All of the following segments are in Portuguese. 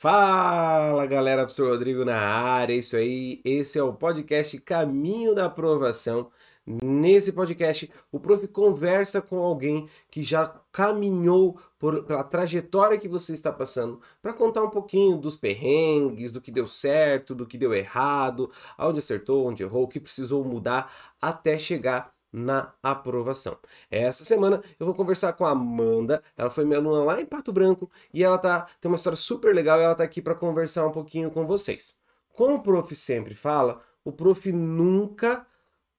Fala galera, professor Rodrigo na área, é isso aí. Esse é o podcast Caminho da Aprovação. Nesse podcast, o prof conversa com alguém que já caminhou por, pela trajetória que você está passando para contar um pouquinho dos perrengues, do que deu certo, do que deu errado, onde acertou, onde errou, o que precisou mudar até chegar na aprovação. Essa semana eu vou conversar com a Amanda, ela foi minha aluna lá em Pato Branco e ela tá tem uma história super legal e ela tá aqui para conversar um pouquinho com vocês. Como o prof sempre fala, o prof nunca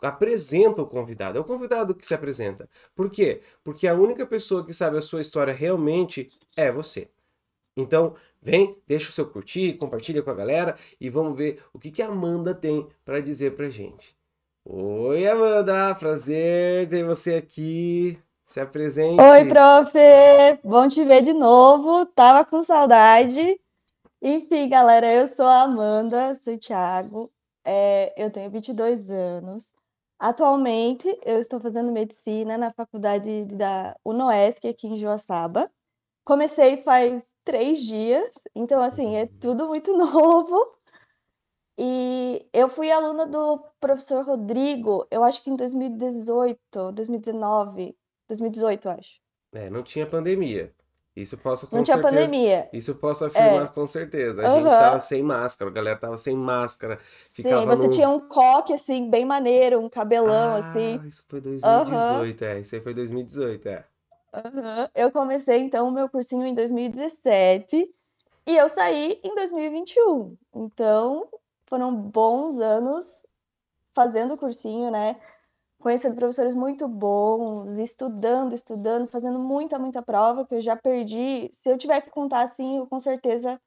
apresenta o convidado, é o convidado que se apresenta. Por quê? Porque a única pessoa que sabe a sua história realmente é você. Então, vem, deixa o seu curtir, compartilha com a galera e vamos ver o que, que a Amanda tem para dizer pra gente. Oi, Amanda, prazer ter você aqui. Se apresente. Oi, prof. Bom te ver de novo. Tava com saudade. Enfim, galera, eu sou a Amanda, sou o Thiago. É, eu tenho 22 anos. Atualmente, eu estou fazendo medicina na faculdade da UNOESC aqui em Joaçaba. Comecei faz três dias, então, assim, é tudo muito novo. E eu fui aluna do professor Rodrigo, eu acho que em 2018, 2019, 2018, eu acho. É, não tinha pandemia. Isso posso com Não tinha certeza. pandemia. Isso posso afirmar É. com certeza. A gente Aham. tava sem máscara, a galera tava sem máscara, Sim, ficava você nos... tinha um coque, assim, bem maneiro, um cabelão, assim. Ah, isso foi Aham, 2018, é. Isso aí foi 2018, é. aham. Eu comecei, então, o meu cursinho em 2017 e eu saí em 2021. Então, foram bons anos fazendo cursinho, né? Conhecendo professores muito bons, estudando, estudando, fazendo muita, muita prova que eu já perdi. Se eu tiver que contar assim, eu com certeza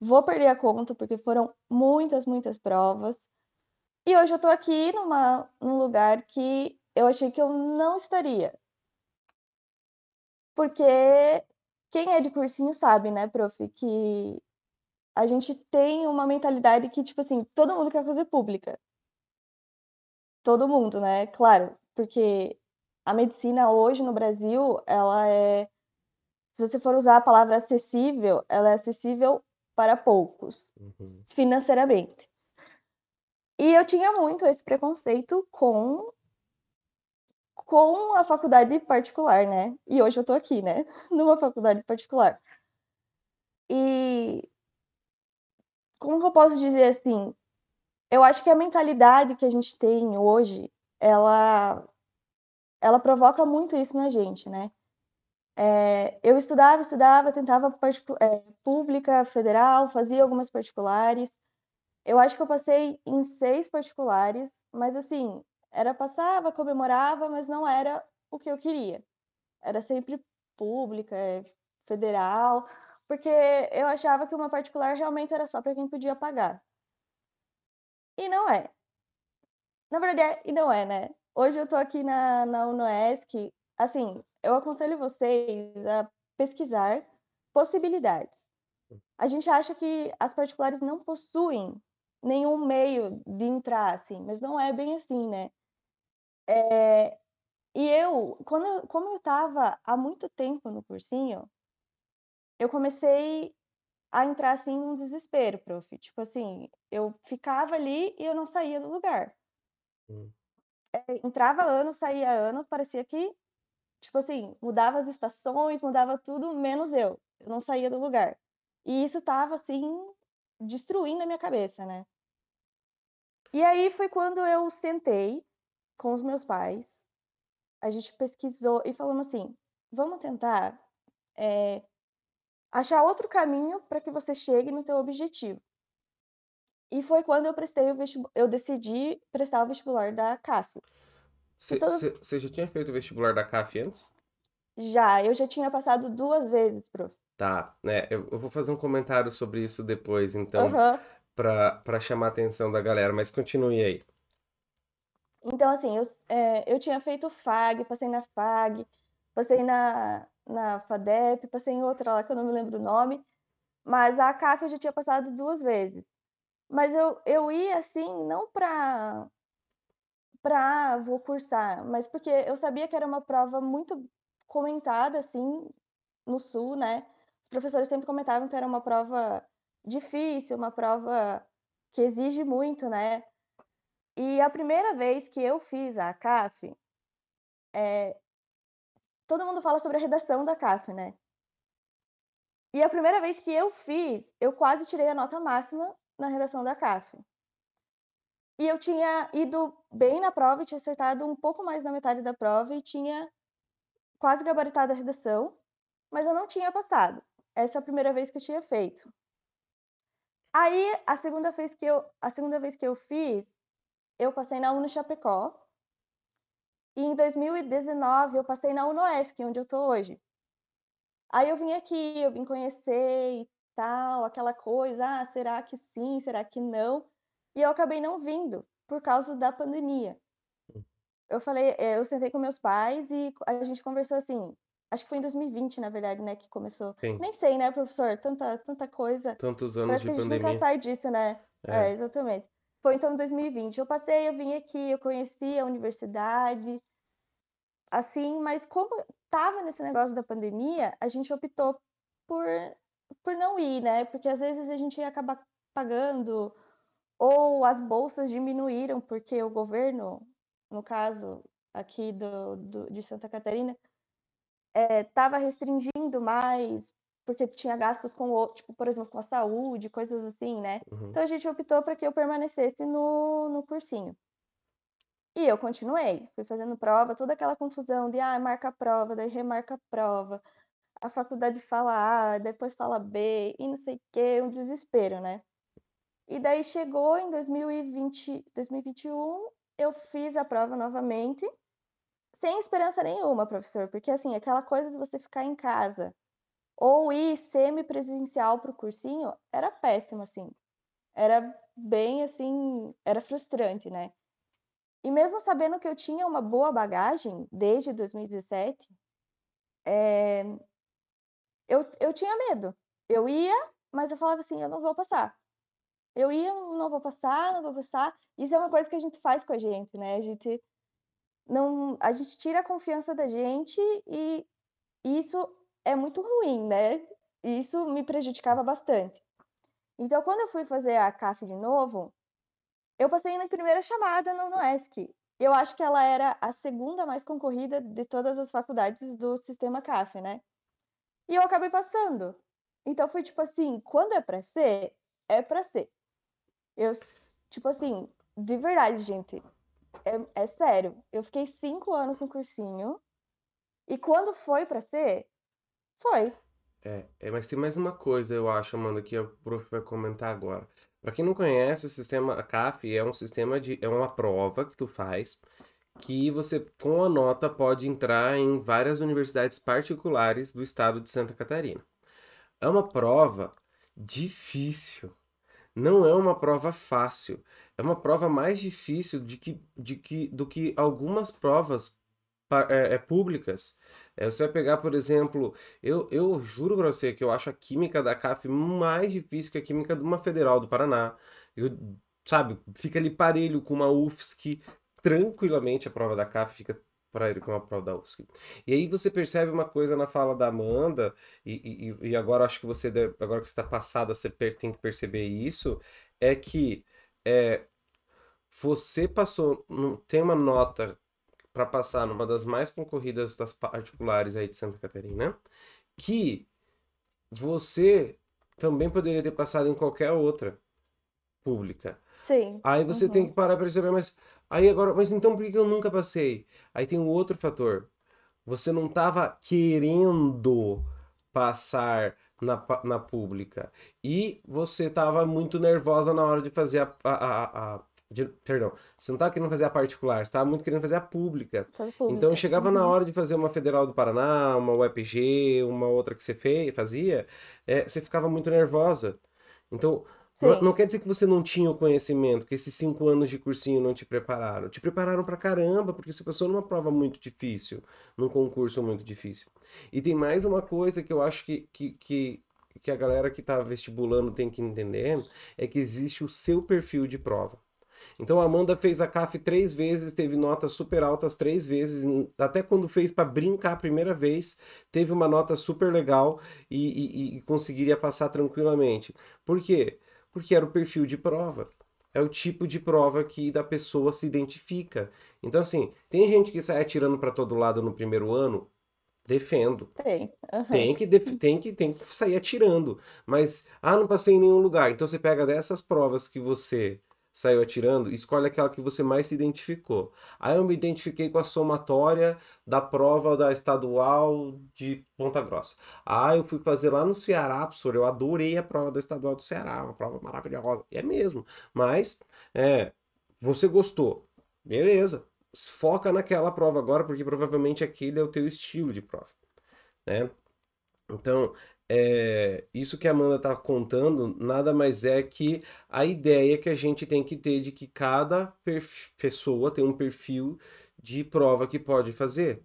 vou perder a conta, porque foram muitas, muitas provas. E hoje eu tô aqui numa, num lugar que eu achei que eu não estaria. Porque quem é de cursinho sabe, né, prof, que a gente tem uma mentalidade que, tipo assim, todo mundo quer fazer pública. Todo mundo, né? Claro, porque a medicina hoje no Brasil, ela é, se você for usar a palavra acessível, ela é acessível para poucos, Uhum. financeiramente. E eu tinha muito esse preconceito com com a faculdade particular, né? E hoje eu tô aqui, né? Numa faculdade particular. E como eu posso dizer assim? Eu acho que a mentalidade que a gente tem hoje, ela ela provoca muito isso na gente, né? É, eu estudava, estudava, tentava é, pública, federal, fazia algumas particulares. Eu acho que eu passei em seis particulares, mas assim, era passava, comemorava, mas não era o que eu queria. Era sempre pública, é, federal, porque eu achava que uma particular realmente era só para quem podia pagar. E não é. Na verdade, é e não é, né? Hoje eu tô aqui na, na UNOESC, assim, eu aconselho vocês a pesquisar possibilidades. A gente acha que as particulares não possuem nenhum meio de entrar, assim, mas não é bem assim, né? É, e eu, quando eu, como eu estava há muito tempo no cursinho, eu comecei a entrar assim num desespero, prof. Tipo assim, eu ficava ali e eu não saía do lugar. Hum. Entrava ano, saía ano, parecia que, tipo assim, mudava as estações, mudava tudo, menos eu. Eu não saía do lugar. E isso tava assim, destruindo a minha cabeça, né? E aí foi quando eu sentei com os meus pais, a gente pesquisou e falamos assim: vamos tentar é, achar outro caminho para que você chegue no teu objetivo. E foi quando eu prestei o vestibu- eu decidi prestar o vestibular da CAF. Você você já tinha feito o vestibular da CAF antes? Já, eu já tinha passado duas vezes, prof. Tá, né? Eu, eu vou fazer um comentário sobre isso depois, então, Aham. pra, pra chamar a atenção da galera, mas continue aí. Então, assim, eu, é, eu tinha feito FAG, passei na FAG, passei na, na FADEP, passei em outra lá que eu não me lembro o nome, mas a CAF eu já tinha passado duas vezes. Mas eu, eu ia, assim, não pra, pra, ah, vou cursar, mas porque eu sabia que era uma prova muito comentada, assim, no Sul, né? Os professores sempre comentavam que era uma prova difícil, uma prova que exige muito, né? E a primeira vez que eu fiz a CAF, é, todo mundo fala sobre a redação da CAF, né? E a primeira vez que eu fiz, eu quase tirei a nota máxima na redação da CAF. E eu tinha ido bem na prova, tinha acertado um pouco mais na metade da prova e tinha quase gabaritado a redação, mas eu não tinha passado. Essa é a primeira vez que eu tinha feito. Aí, a segunda vez que eu, a segunda vez que eu fiz, eu passei na Uno Chapecó. E em 2019 eu passei na UnoESC, onde eu tô hoje. Aí eu vim aqui, eu vim conhecer e tal, aquela coisa, ah, será que sim, será que não? E eu acabei não vindo por causa da pandemia. Hum. Eu falei, eh, eu sentei com meus pais e a gente conversou assim, acho que foi em 2020, na verdade, né, que começou. Sim. Nem sei, né, professor, tanta tanta coisa. Tantos anos Parece de que a gente pandemia. nunca sai disso, né? É. É, exatamente. Foi então em 2020. Eu passei, eu vim aqui, eu conheci a universidade, assim, mas como tava nesse negócio da pandemia, a gente optou por, por não ir, né? Porque às vezes a gente ia acabar pagando, ou as bolsas diminuíram, porque o governo, no caso aqui do, do de Santa Catarina, estava restringindo mais, porque tinha gastos com, o, tipo, por exemplo, com a saúde, coisas assim, né? Uhum. Então a gente optou para que eu permanecesse no, no cursinho. E eu continuei, fui fazendo prova, toda aquela confusão de, ah, marca a prova, daí remarca a prova, a faculdade fala A, depois fala B, e não sei o quê, um desespero, né? E daí chegou em 2020, 2021, eu fiz a prova novamente, sem esperança nenhuma, professor, porque assim, aquela coisa de você ficar em casa ou ir semi-presencial para o cursinho era péssimo, assim. Era bem assim, era frustrante, né? E mesmo sabendo que eu tinha uma boa bagagem desde 2017, é... eu, eu tinha medo. Eu ia, mas eu falava assim, eu não vou passar. Eu ia, não vou passar, não vou passar. Isso é uma coisa que a gente faz com a gente, né? A gente não, a gente tira a confiança da gente e isso é muito ruim, né? Isso me prejudicava bastante. Então, quando eu fui fazer a CAF de novo, eu passei na primeira chamada no NOESC. Eu acho que ela era a segunda mais concorrida de todas as faculdades do sistema CAF, né? E eu acabei passando. Então foi tipo assim, quando é para ser, é para ser. Eu, tipo assim, de verdade, gente, é, é sério. Eu fiquei cinco anos no cursinho e quando foi para ser, foi. É, é, mas tem mais uma coisa, eu acho, Amanda, que o prof vai comentar agora. Para quem não conhece, o sistema CAF é um sistema de é uma prova que tu faz que você com a nota pode entrar em várias universidades particulares do estado de Santa Catarina. É uma prova difícil. Não é uma prova fácil. É uma prova mais difícil de que, de que, do que algumas provas é, é, públicas. É, você vai pegar, por exemplo, eu, eu juro pra você que eu acho a química da CAF mais difícil que a química de uma federal do Paraná. Eu, sabe, fica ali parelho com uma UFSC, tranquilamente a prova da CAF fica parelho com a prova da UFSC. E aí você percebe uma coisa na fala da Amanda, e, e, e agora acho que você, deve, agora que você está passada, você tem que perceber isso, é que é, você passou, tem uma nota para passar numa das mais concorridas das particulares aí de Santa Catarina, que você também poderia ter passado em qualquer outra pública. Sim. Aí você uhum. tem que parar para perceber, mas aí agora, mas então por que eu nunca passei? Aí tem um outro fator. Você não estava querendo passar na, na pública. E você estava muito nervosa na hora de fazer a, a, a, de, perdão, você não estava querendo fazer a particular, você estava muito querendo fazer a pública. pública. Então chegava uhum. na hora de fazer uma Federal do Paraná, uma UEPG, uma outra que você fez, fazia, é, você ficava muito nervosa. Então, não, não, quer dizer que você não tinha o conhecimento, que esses cinco anos de cursinho não te prepararam. Te prepararam pra caramba, porque você passou numa prova muito difícil, num concurso muito difícil. E tem mais uma coisa que eu acho que, que, que, que a galera que está vestibulando tem que entender, é que existe o seu perfil de prova. Então a Amanda fez a CAF três vezes, teve notas super altas três vezes, até quando fez para brincar a primeira vez, teve uma nota super legal e, e, e conseguiria passar tranquilamente. Por quê? Porque era o perfil de prova é o tipo de prova que da pessoa se identifica. Então, assim, tem gente que sai atirando para todo lado no primeiro ano, defendo. Tem. Uhum. Tem, que tem, que, tem que sair atirando. Mas, ah, não passei em nenhum lugar. Então você pega dessas provas que você saiu atirando, escolhe aquela que você mais se identificou. Aí eu me identifiquei com a somatória da prova da estadual de Ponta Grossa. Ah, eu fui fazer lá no Ceará, professor, eu adorei a prova da estadual do Ceará, uma prova maravilhosa. É mesmo. Mas, é, você gostou. Beleza. Foca naquela prova agora, porque provavelmente aquele é o teu estilo de prova, né? Então, é, isso que a Amanda está contando nada mais é que a ideia que a gente tem que ter de que cada pessoa tem um perfil de prova que pode fazer.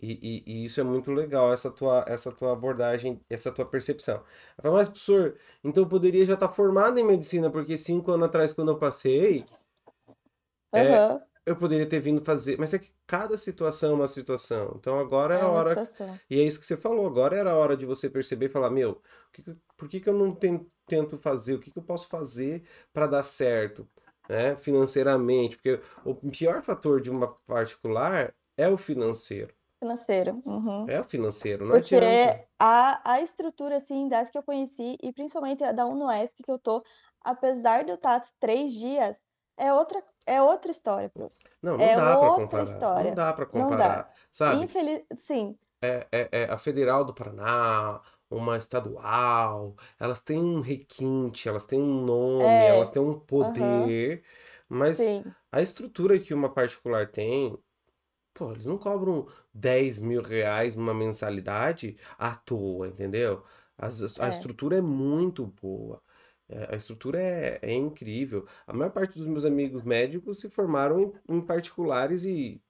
E, e, e, isso é muito legal, essa tua, essa tua abordagem, essa tua percepção. Mas, professor, então eu poderia já estar tá formado em medicina, porque cinco anos atrás, quando eu passei, uhum. é, eu poderia ter vindo fazer, mas é que cada situação é uma situação. Então agora é, é a hora. Situação. E é isso que você falou, agora era a hora de você perceber e falar: meu, que que, por que, que eu não tento fazer? O que, que eu posso fazer para dar certo? Né? Financeiramente, porque o pior fator de uma particular é o financeiro. Financeiro. Uhum. É o financeiro, não Porque adianta. A, a estrutura, assim, das que eu conheci, e principalmente a da UNOESC que eu tô, apesar de eu estar três dias, é outra, é outra história, prof. Não, não é dá para comparar. história. Não dá para comparar, dá. sabe? Infeliz... Sim, É, é, é a Federal do Paraná, uma estadual, elas têm um requinte, elas têm um nome, elas é. têm um poder, mas sim. a estrutura que uma particular tem, pô, eles não cobram 10 mil reais numa mensalidade à toa, entendeu? As- a É. estrutura é muito boa. É, a estrutura é, é incrível. A maior parte dos meus amigos médicos se formaram em, em particulares e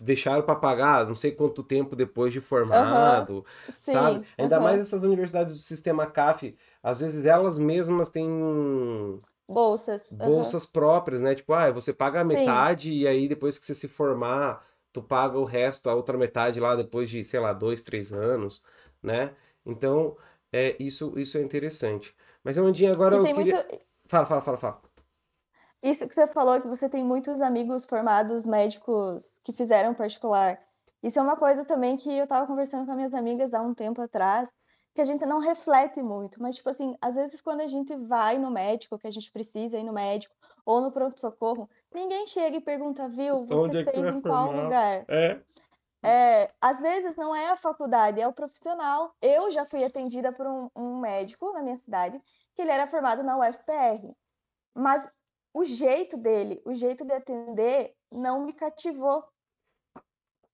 deixaram para pagar não sei quanto tempo depois de formado, sabe? sim. Ainda mais Aham. essas universidades do sistema CAF, às vezes elas mesmas têm Bolsas. Bolsas próprias, né? Tipo, ah, você paga a Sim. metade e aí depois que você se formar, tu paga o resto, a outra metade lá depois de, sei lá, dois, três anos, né? Então, é, isso, isso é interessante. Mas, Amandinha, agora E eu tem muito. queria... Fala, fala, fala, fala. Isso que você falou, que você tem muitos amigos formados médicos que fizeram particular. Isso é uma coisa também que eu estava conversando com as minhas amigas há um tempo atrás, que a gente não reflete muito. Mas, tipo assim, às vezes quando a gente vai no médico, que a gente precisa ir no médico, ou no pronto-socorro, ninguém chega e pergunta, viu, você Onde é que tu fez é em qual formado? lugar? É. É, às vezes não é a faculdade, é o profissional. Eu já fui atendida por um, um médico na minha cidade, que ele era formado na UFPR. Mas o jeito dele, o jeito de atender, não me cativou.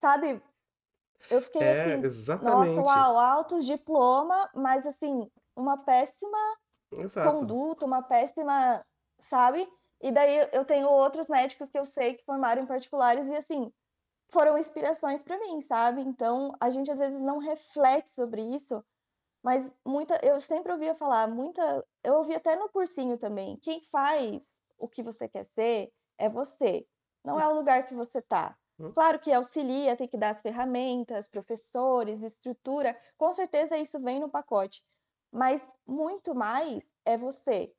Sabe? Eu fiquei É, assim, nossa, exatamente. uau, altos diploma, mas assim, uma péssima Exato. conduta, uma péssima, sabe? E daí eu tenho outros médicos que eu sei que formaram em particulares e assim, foram inspirações para mim, sabe? Então, a gente às vezes não reflete sobre isso, mas muita, eu sempre ouvia falar, muita, eu ouvi até no cursinho também, quem faz o que você quer ser é você, não é o lugar que você tá. Hum. Claro que auxilia, tem que dar as ferramentas, professores, estrutura, com certeza isso vem no pacote, mas muito mais é você.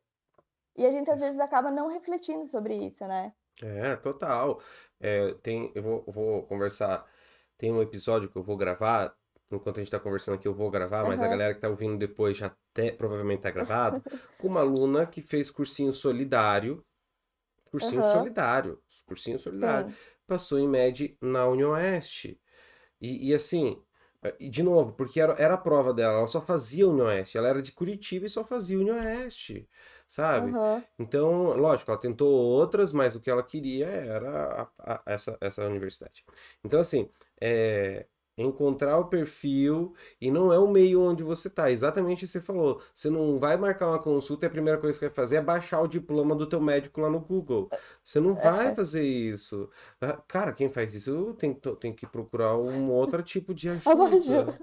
E a gente às vezes acaba não refletindo sobre isso, né? É, total. É, tem, eu vou, vou conversar. Tem um episódio que eu vou gravar. Enquanto a gente tá conversando aqui, eu vou gravar, mas a Aham, galera que tá ouvindo depois já até, provavelmente tá gravado. Com uma aluna que fez cursinho solidário. Cursinho aham, solidário. Cursinho solidário. sim, Passou em MED na Unioeste. E, e assim, eh, e de novo, porque era, era a prova dela, ela só fazia Unioeste. Ela era de Curitiba e só fazia Unioeste, sabe? aham. Então, lógico, ela tentou outras, mas o que ela queria era a- a- essa, essa universidade. Então, assim, é, encontrar o perfil e não é o meio onde você tá. Exatamente o que você falou. Você não vai marcar uma consulta e a primeira coisa que você vai fazer é baixar o diploma do teu médico lá no Google. Você não vai É. fazer isso. Ah, Cara, quem faz isso tem, tem que procurar um outro tipo de ajuda,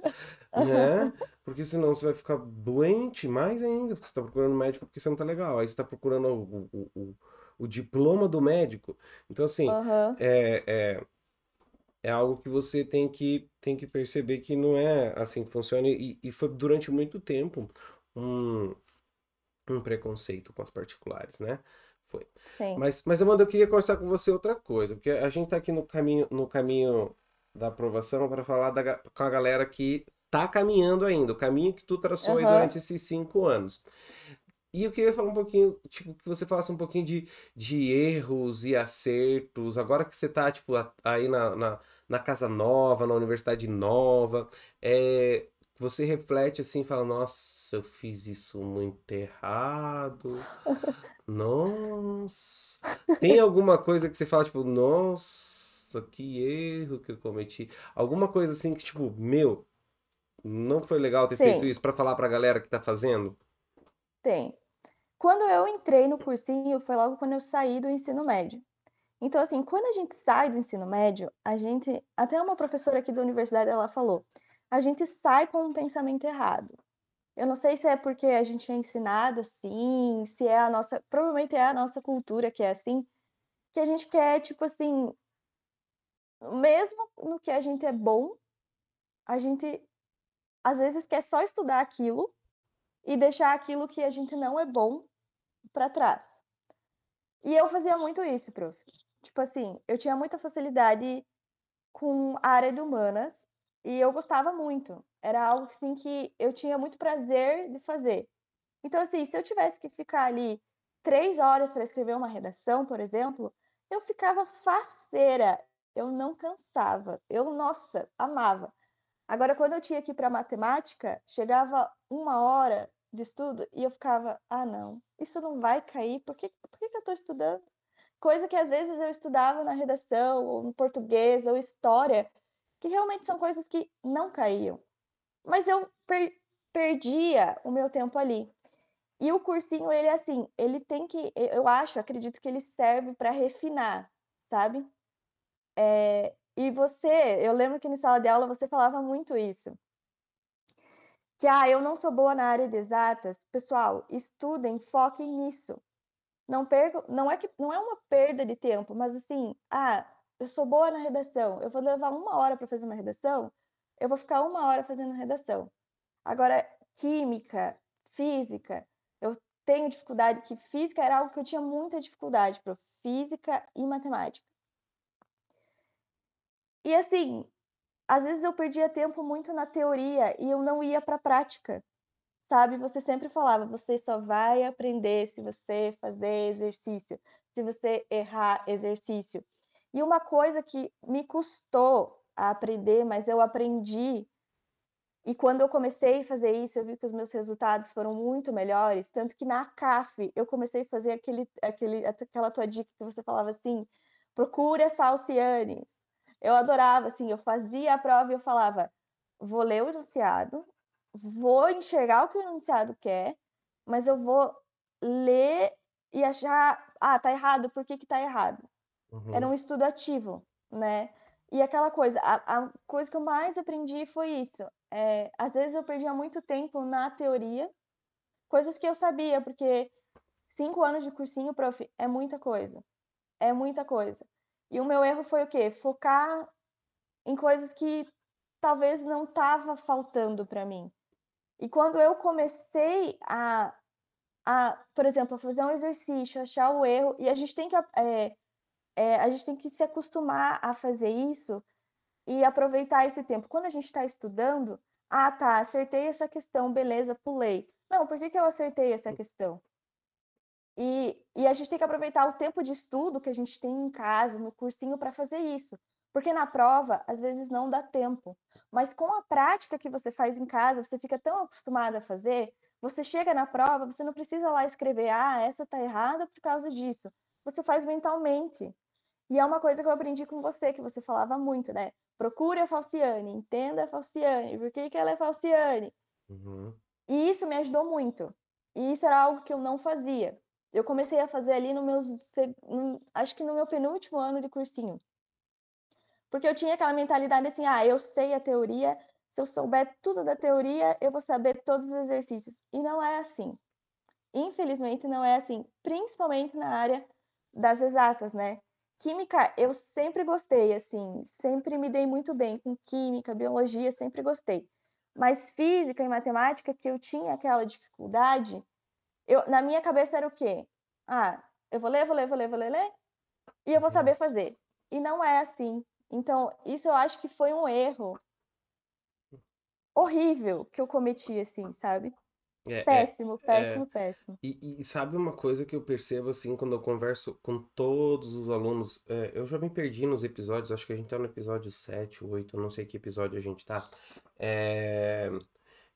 né? Porque senão você vai ficar doente mais ainda, porque você tá procurando médico porque você não tá legal. Aí você tá procurando o, o, o, o diploma do médico. Então, assim, Aham. é, é, é algo que você tem que, tem que perceber que não é assim que funciona. E, e foi durante muito tempo um, um preconceito com as particulares, né? Foi. Sim. Mas, mas Amanda, eu queria conversar com você outra coisa, porque a gente tá aqui no caminho, no caminho da aprovação para falar da com a galera que tá caminhando ainda, o caminho que tu traçou aí Aham. durante esses cinco anos. E eu queria falar um pouquinho, tipo, que você falasse um pouquinho de, de erros e acertos, agora que você tá, tipo, aí na, na, na casa nova, na universidade nova, é, você reflete assim, e fala, nossa, eu fiz isso muito errado, nossa. Tem alguma coisa que você fala, tipo, nossa, que erro que eu cometi? Alguma coisa assim que, tipo, meu, não foi legal ter feito Sim, isso pra falar pra galera que tá fazendo? tem. Quando eu entrei no cursinho, foi logo quando eu saí do ensino médio. Então, assim, quando a gente sai do ensino médio, a gente até uma professora aqui da universidade, ela falou: "A gente sai com um pensamento errado". Eu não sei se é porque a gente é ensinado assim, se é a nossa provavelmente é a nossa cultura que é assim, que a gente quer, tipo assim, mesmo no que a gente é bom, a gente às vezes quer só estudar aquilo e deixar aquilo que a gente não é bom pra trás. E eu fazia muito isso, prof. Tipo assim, eu tinha muita facilidade com a área de humanas e eu gostava muito. Era algo assim que eu tinha muito prazer de fazer. Então, assim, se eu tivesse que ficar ali 3 horas para escrever uma redação, por exemplo, eu ficava faceira, eu não cansava. Eu, nossa, amava. Agora, quando eu tinha que ir para matemática, chegava uma hora de estudo e eu ficava: "Ah, não, isso não vai cair, por que por que que eu estou estudando?". Coisa que às vezes eu estudava na redação, ou no português, ou história, que realmente são coisas que não caíam, mas eu per perdia o meu tempo ali. E o cursinho, ele é assim, ele tem que eu acho, acredito que ele serve para refinar, sabe. Eh, e você eu lembro que em sala de aula você falava muito isso, que: "Ah, eu não sou boa na área de exatas". Pessoal, estudem, foquem nisso. Não percam não é que não é uma perda de tempo, mas assim: "Ah, eu sou boa na redação, eu vou levar uma hora para fazer uma redação, eu vou ficar uma hora fazendo redação". Agora, química, física, eu tenho dificuldade que física era algo que eu tinha muita dificuldade, prof, física e matemática. E assim, às vezes eu perdia tempo muito na teoria e eu não ia para a prática, sabe. Você sempre falava: "Você só vai aprender se você fazer exercício, se você errar exercício". E uma coisa que me custou a aprender, mas eu aprendi E quando eu comecei a fazer isso, eu vi que os meus resultados foram muito melhores, tanto que na CAF eu comecei a fazer aquele aquele aquela tua dica que você falava assim: "Procure as falcianes". Eu adorava, assim, eu fazia a prova e eu falava: "Vou ler o enunciado, vou enxergar o que o enunciado quer, mas eu vou ler e achar: 'Ah, tá errado, por que que tá errado?'". Era Uhum, um estudo ativo, né. E aquela coisa, a a coisa que eu mais aprendi foi isso, eh, às vezes eu perdia muito tempo na teoria, coisas que eu sabia, porque 5 anos de cursinho, prof, é muita coisa, é muita coisa. E o meu erro foi o quê? Focar em coisas que talvez não estava faltando para mim. E quando eu comecei a a, por exemplo, a fazer um exercício, achar o erro e a gente tem que eh eh, a gente tem que se acostumar a fazer isso E aproveitar esse tempo. Quando a gente está estudando, ah, tá, acertei essa questão, beleza, pulei. Não, por que que eu acertei essa questão? E, e a gente tem que aproveitar o tempo de estudo que a gente tem em casa, no cursinho, para fazer isso. Porque na prova, às vezes não dá tempo. Mas com a prática que você faz em casa, você fica tão acostumado a fazer, você chega na prova, você não precisa lá escrever, ah, essa tá errada por causa disso. Você faz mentalmente. E é uma coisa que eu aprendi com você, que você falava muito, né? Procure a Falciane, entenda a Falciane, por que que ela é Falciane? uhum. E isso me ajudou muito. E isso era algo que eu não fazia. Eu comecei a fazer ali no meus acho que no meu penúltimo ano de cursinho. Porque eu tinha aquela mentalidade assim: "Ah, eu sei a teoria, se eu souber tudo da teoria, eu vou saber todos os exercícios". E não é assim. Infelizmente não é assim, principalmente na área das exatas, né? Química eu sempre gostei, assim, sempre me dei muito bem com química, biologia, sempre gostei. Mas física e matemática, que eu tinha aquela dificuldade, eu, na minha cabeça era o quê? Ah, eu vou ler, vou ler, vou ler, vou ler, ler, e eu vou Uhum. saber fazer. E não é assim. Então, isso eu acho que foi um erro horrível que eu cometi, assim, sabe? É, é, Péssimo, é. péssimo, péssimo. E, e sabe uma coisa que eu percebo assim quando eu converso com todos os alunos? É, eu já me perdi nos episódios, acho que a gente tá no episódio 7, 8, eu não sei que episódio a gente tá. É,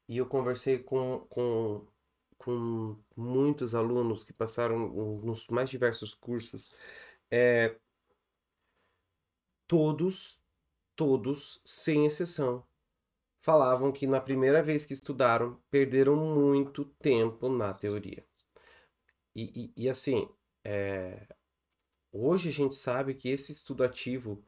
e eu conversei com, com, com muitos alunos que passaram nos mais diversos cursos. É, todos, todos, sem exceção, falavam que na primeira vez que estudaram, perderam muito tempo na teoria. E, e, e assim, é, hoje a gente sabe que esse estudo ativo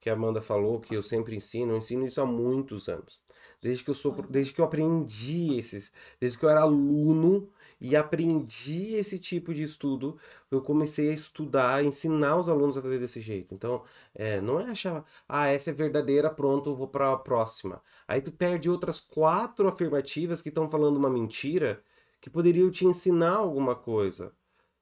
que a Amanda falou, que eu sempre ensino, eu ensino isso há muitos anos. Desde que eu sou, desde que eu aprendi esses, desde que eu era aluno e aprendi esse tipo de estudo, eu comecei a estudar, ensinar os alunos a fazer desse jeito. Então, é, não é achar, ah, essa é verdadeira, pronto, vou para a próxima. Aí tu perde outras quatro afirmativas que estão falando uma mentira que poderiam te ensinar alguma coisa,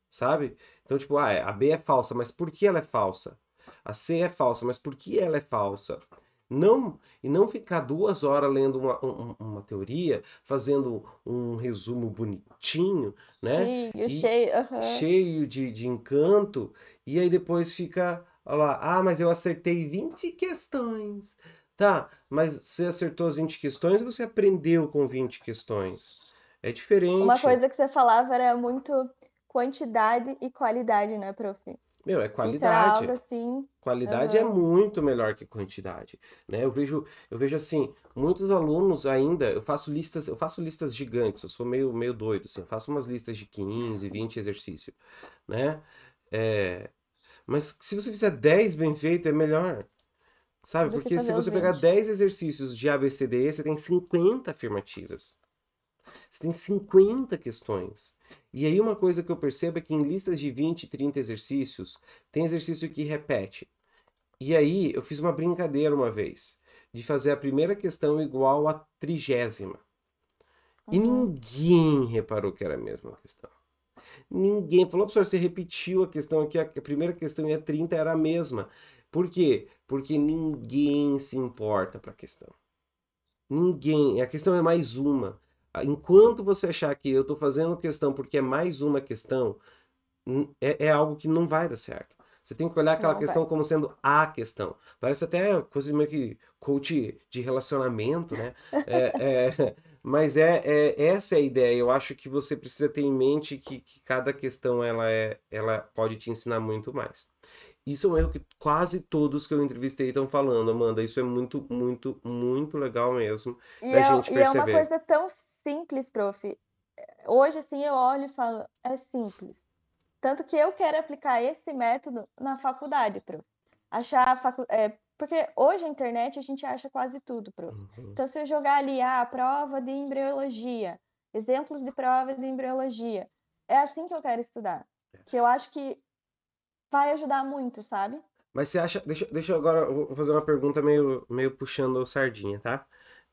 sabe? Então, tipo, ah, a B é falsa, mas por que ela é falsa? A C é falsa, mas por que ela é falsa? Não, e não ficar duas horas lendo uma, um- uma teoria, fazendo um resumo bonitinho, né? Cheio, E cheio, cheio de, de encanto, e aí depois fica, olha lá, ah, mas eu acertei 20 questões. Tá, mas você acertou as 20 questões ou você aprendeu com 20 questões? É Uma diferente. coisa que você falava era muito quantidade e qualidade, né, prof? Meu, é Isso era qualidade. algo assim. Qualidade é Aham. muito melhor que quantidade, né? Eu vejo, eu vejo assim, muitos alunos ainda, eu faço listas, eu faço listas gigantes, eu sou meio, meio doido, assim, eu faço umas listas de 15, 20 exercícios, né? É, mas se você fizer 10 bem feito, é melhor, sabe? Do Porque se você pegar 20. 10 exercícios de ABCDE, você tem 50 afirmativas. Você tem 50 questões. E aí uma coisa que eu percebo é que em listas de 20, 30 exercícios, tem exercício que repete. E aí eu fiz uma brincadeira uma vez, de fazer a primeira questão igual à trigésima. E Uhum. ninguém reparou que era a mesma questão. Ninguém falou, professor, você repetiu a questão aqui, a primeira questão e a 30 era a mesma. Por quê? Porque ninguém se importa para a questão. Ninguém. A questão é mais uma. Enquanto você achar que eu estou fazendo questão porque é mais uma questão, é, é algo que não vai dar certo. Você tem que olhar aquela Não questão vai. como sendo a questão. Parece até coisa meio que coach de relacionamento, né? É, é, mas é, é- essa é a ideia. Eu acho que você precisa ter em mente que, que cada questão ela é, ela pode te ensinar muito mais. Isso é um erro que quase todos que eu entrevistei estão falando, Amanda. Isso é muito, muito, muito legal mesmo E da é, gente e é uma perceber. coisa tão simples, prof. Hoje, assim, eu olho e falo, é simples. Tanto que eu quero aplicar esse método na faculdade, prof. Achar a facu... é, porque hoje a internet a gente acha quase tudo, prof. Uhum. Então, se eu jogar ali, ah, prova de embriologia, exemplos de prova de embriologia, é assim que eu quero estudar. Que eu acho que vai ajudar muito, sabe? Mas você acha. Deixa, deixa eu agora eu vou fazer uma pergunta meio, meio puxando sardinha, tá?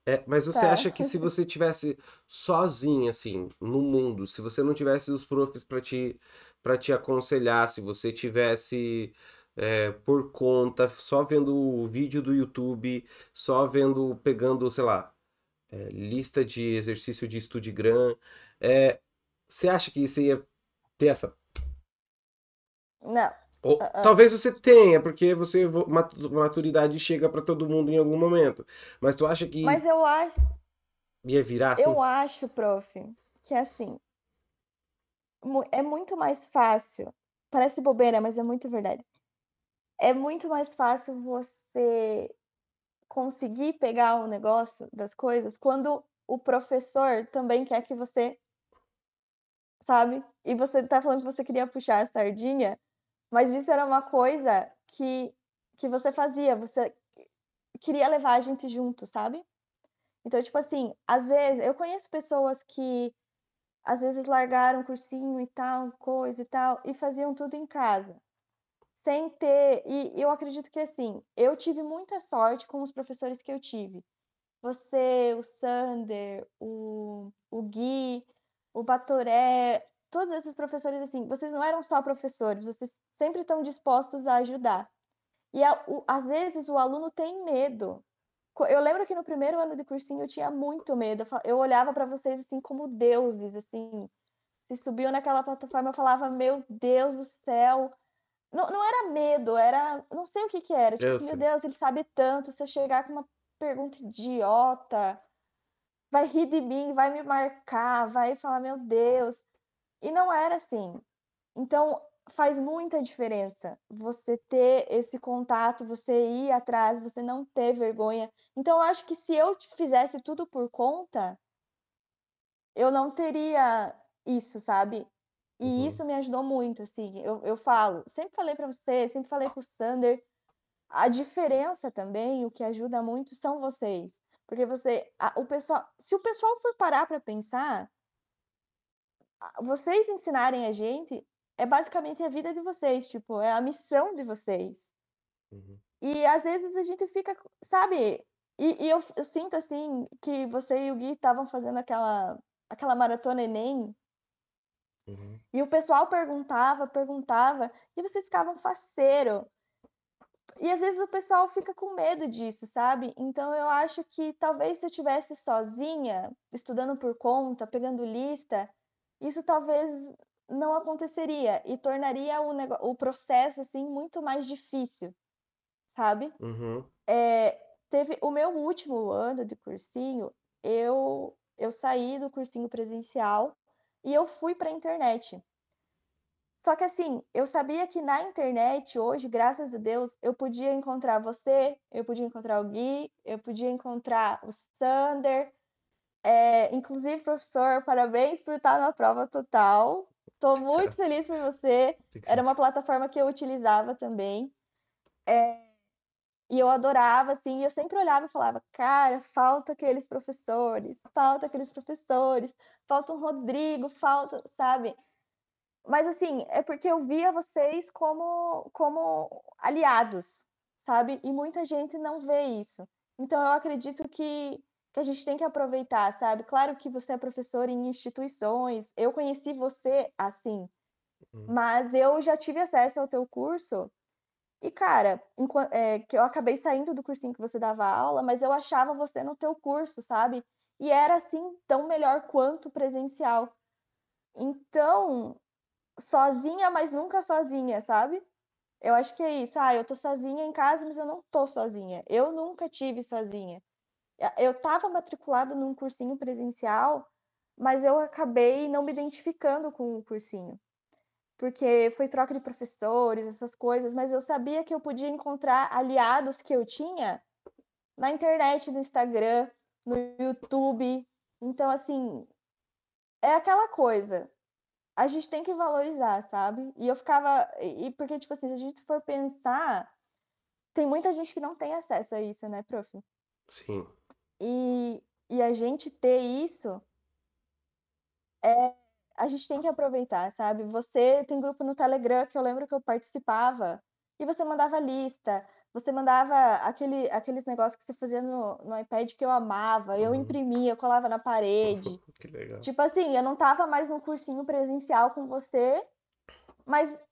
É, mas você Tá. acha que se você tivesse sozinho, assim, no mundo, se você não tivesse os profs para te, para te aconselhar, se você tivesse é, por conta, só vendo o vídeo do YouTube, só vendo, pegando, sei lá, é, lista de exercício de Studigram, é, você acha que você ia ter essa Não. Ou, ah, ah. talvez você tenha, porque você vo- matu- maturidade chega para todo mundo em algum momento. Mas tu acha que Mas eu acho, ia virar assim? eu acho, prof, que assim, mu- é muito mais fácil. Parece bobeira, mas é muito verdade. É muito mais fácil você conseguir pegar o negócio das coisas quando o professor também quer que você, sabe? E você tá falando que você queria puxar a sardinha, mas isso era uma coisa que, que você fazia, você queria levar a gente junto, sabe? Então, tipo assim, às vezes, eu conheço pessoas que às vezes largaram cursinho e tal, coisa e tal, e faziam tudo em casa. sem ter. E eu acredito que assim, eu tive muita sorte com os professores que eu tive. Você, o Sander, o, o Gui, o Batoré, todos esses professores, assim, vocês não eram só professores, vocês sempre estão dispostos a ajudar. E a, o, às vezes o aluno tem medo. Eu lembro que no primeiro ano de cursinho eu tinha muito medo. Eu olhava para vocês assim como deuses, assim. Se subiu naquela plataforma, eu falava, meu Deus do céu, não, não era medo, era. Não sei o que que era. Tipo assim, meu Deus, ele sabe tanto. Se eu chegar com uma pergunta idiota, vai rir de mim, vai me marcar, vai falar, meu Deus. E não era assim. Então, faz muita diferença você ter esse contato, você ir atrás, você não ter vergonha. Então, eu acho que se eu fizesse tudo por conta, eu não teria isso, sabe? E uhum. isso me ajudou muito, assim. Eu, eu falo, sempre falei para você, sempre falei pro Sander. A diferença também, o que ajuda muito são vocês. Porque você, a, o pessoal, se o pessoal for parar para pensar, vocês ensinarem a gente é basicamente a vida de vocês, tipo, é a missão de vocês. Uhum. E às vezes a gente fica, sabe? E, e eu, eu, sinto assim que você e o Gui estavam fazendo aquela, aquela maratona Enem Uhum. E o pessoal perguntava, perguntava, e vocês ficavam faceiro. E às vezes o pessoal fica com medo disso, sabe? Então eu acho que talvez se eu tivesse sozinha, estudando por conta, pegando lista, isso talvez não aconteceria e tornaria o, negócio, o processo assim muito mais difícil, sabe? Uhum. É, teve o meu último ano de cursinho, eu eu saí do cursinho presencial e eu fui para a internet. Só que assim, eu sabia que na internet, hoje, graças a Deus, eu podia encontrar você, eu podia encontrar o Gui, eu podia encontrar o Sander. É, inclusive, professor, parabéns por estar na prova total. Estou muito feliz por você. Era uma plataforma que eu utilizava também. É, e eu adorava, assim, eu sempre olhava e falava, cara, falta aqueles professores, falta aqueles professores, falta um Rodrigo, falta, sabe? Mas assim, é porque eu via vocês como, como aliados, sabe? E muita gente não vê isso. Então eu acredito que, que a gente tem que aproveitar, sabe? Claro que você é professor em instituições, eu conheci você assim, uhum. mas eu já tive acesso ao teu curso e, cara, é, que eu acabei saindo do cursinho que você dava aula, mas eu achava você no teu curso, sabe? E era assim tão melhor quanto presencial. Então, sozinha, mas nunca sozinha, sabe? Eu acho que é isso. Ah, eu tô sozinha em casa, mas eu não tô sozinha. Eu nunca tive sozinha. Eu tava matriculada num cursinho presencial, mas eu acabei não me identificando com o cursinho porque foi troca de professores, essas coisas, mas eu sabia que eu podia encontrar aliados que eu tinha na internet, no Instagram, no YouTube. Então, assim, é aquela coisa. A gente tem que valorizar, sabe? E eu ficava. E porque, tipo assim, se a gente for pensar, tem muita gente que não tem acesso a isso, né, prof? Sim. E, e a gente ter isso é a gente tem que aproveitar, sabe? Você tem grupo no Telegram que eu lembro que eu participava e você mandava lista, você mandava aquele, aqueles negócios que você fazia no, no iPad que eu amava, eu uhum. imprimia, eu colava na parede. que legal. Tipo assim, eu não tava mais no cursinho presencial com você, mas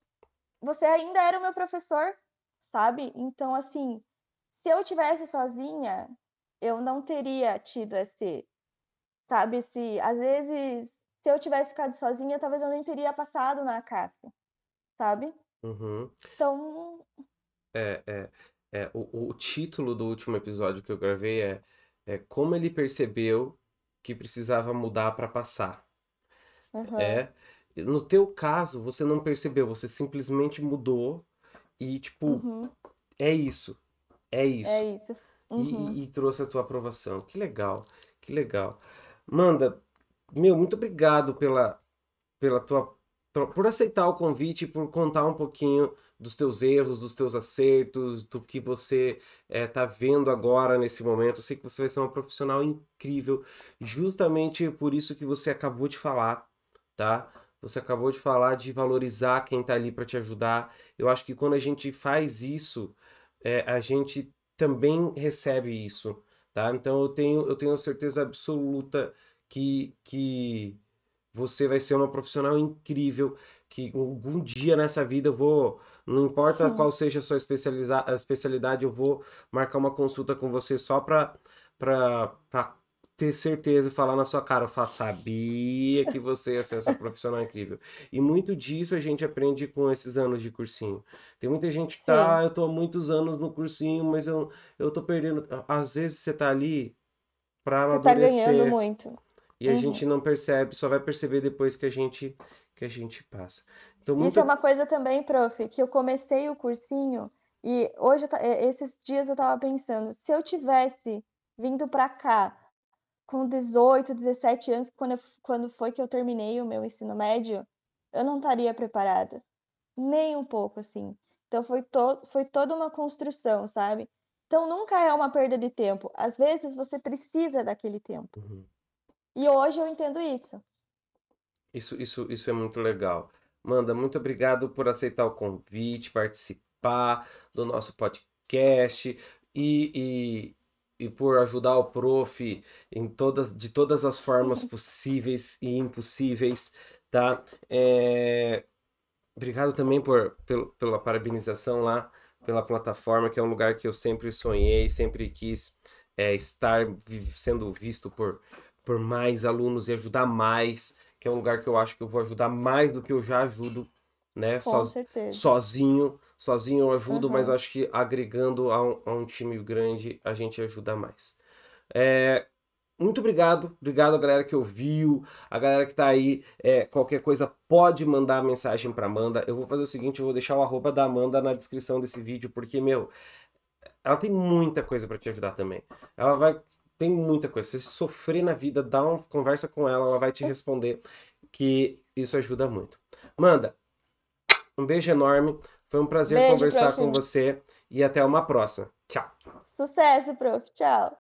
você ainda era o meu professor, sabe? Então, assim, se eu tivesse sozinha, eu não teria tido esse, sabe? Se às vezes se eu tivesse ficado sozinha, talvez eu nem teria passado na CAF, sabe? Uhum. Então. É, é, é o, o título do último episódio que eu gravei é, é Como ele percebeu que precisava mudar para passar. Uhum. É. No teu caso, você não percebeu, você simplesmente mudou e, tipo, uhum. é isso. É isso. É isso. Uhum. E, e, trouxe a tua aprovação. Que legal, que legal. Manda, meu, muito obrigado pela, pela tua por, aceitar o convite, por contar um pouquinho dos teus erros, dos teus acertos, do que você está eh, é, vendo agora nesse momento. Eu sei que você vai ser uma profissional incrível, justamente por isso que você acabou de falar, tá? você acabou de falar de valorizar quem está ali para te ajudar. Eu acho que quando a gente faz isso, é, a gente também recebe isso, tá? Então eu tenho, eu tenho certeza absoluta que, que você vai ser uma profissional incrível, que algum dia nessa vida eu vou, não importa qual seja a sua especialidade, eu vou marcar uma consulta com você só para ter certeza e falar na sua cara, eu sabia que você ia ser essa profissional incrível. E muito disso a gente aprende com esses anos de cursinho. Tem muita gente que tá, Sim. eu tô há muitos anos no cursinho, mas eu, eu tô perdendo. Às vezes você tá ali pra amadurecer. Você tá ganhando muito. E a uhum. gente não percebe, só vai perceber depois que a gente que a gente passa. Então, muita... Isso é uma coisa também, prof, que eu comecei o cursinho e hoje, esses dias eu tava pensando, se eu tivesse vindo para cá com 18, 17 anos, quando, eu, quando foi que eu terminei o meu ensino médio, eu não estaria preparada. Nem um pouco, assim. Então foi, to foi toda uma construção, sabe? Então nunca é uma perda de tempo. Às vezes você precisa daquele tempo. Uhum. E hoje eu entendo isso. Isso, isso, isso é muito legal. Manda, muito obrigado por aceitar o convite, participar do nosso podcast. E, e, e por ajudar o prof em todas, de todas as formas possíveis e impossíveis, tá? É... Obrigado também por, pelo, pela parabenização lá, pela plataforma, que é um lugar que eu sempre sonhei, sempre quis é, estar sendo visto por, por mais alunos e ajudar mais, que é um lugar que eu acho que eu vou ajudar mais do que eu já ajudo, né? Com certeza. Sozinho Sozinho eu ajudo, uhum. mas acho que agregando a um, a um, time grande a gente ajuda mais. É, muito obrigado, obrigado a galera que ouviu, a galera que tá aí. É, qualquer coisa pode mandar mensagem pra Amanda. Eu vou fazer o seguinte: eu vou deixar o arroba da Amanda na descrição desse vídeo, porque, meu, ela tem muita coisa para te ajudar também. Ela vai. Tem muita coisa. Se sofrer na vida, dá uma conversa com ela, ela vai te responder, que isso ajuda muito. Manda, um beijo enorme. Foi um prazer Beijo, conversar prof. com você e até uma próxima. Tchau. Sucesso, prof. Tchau.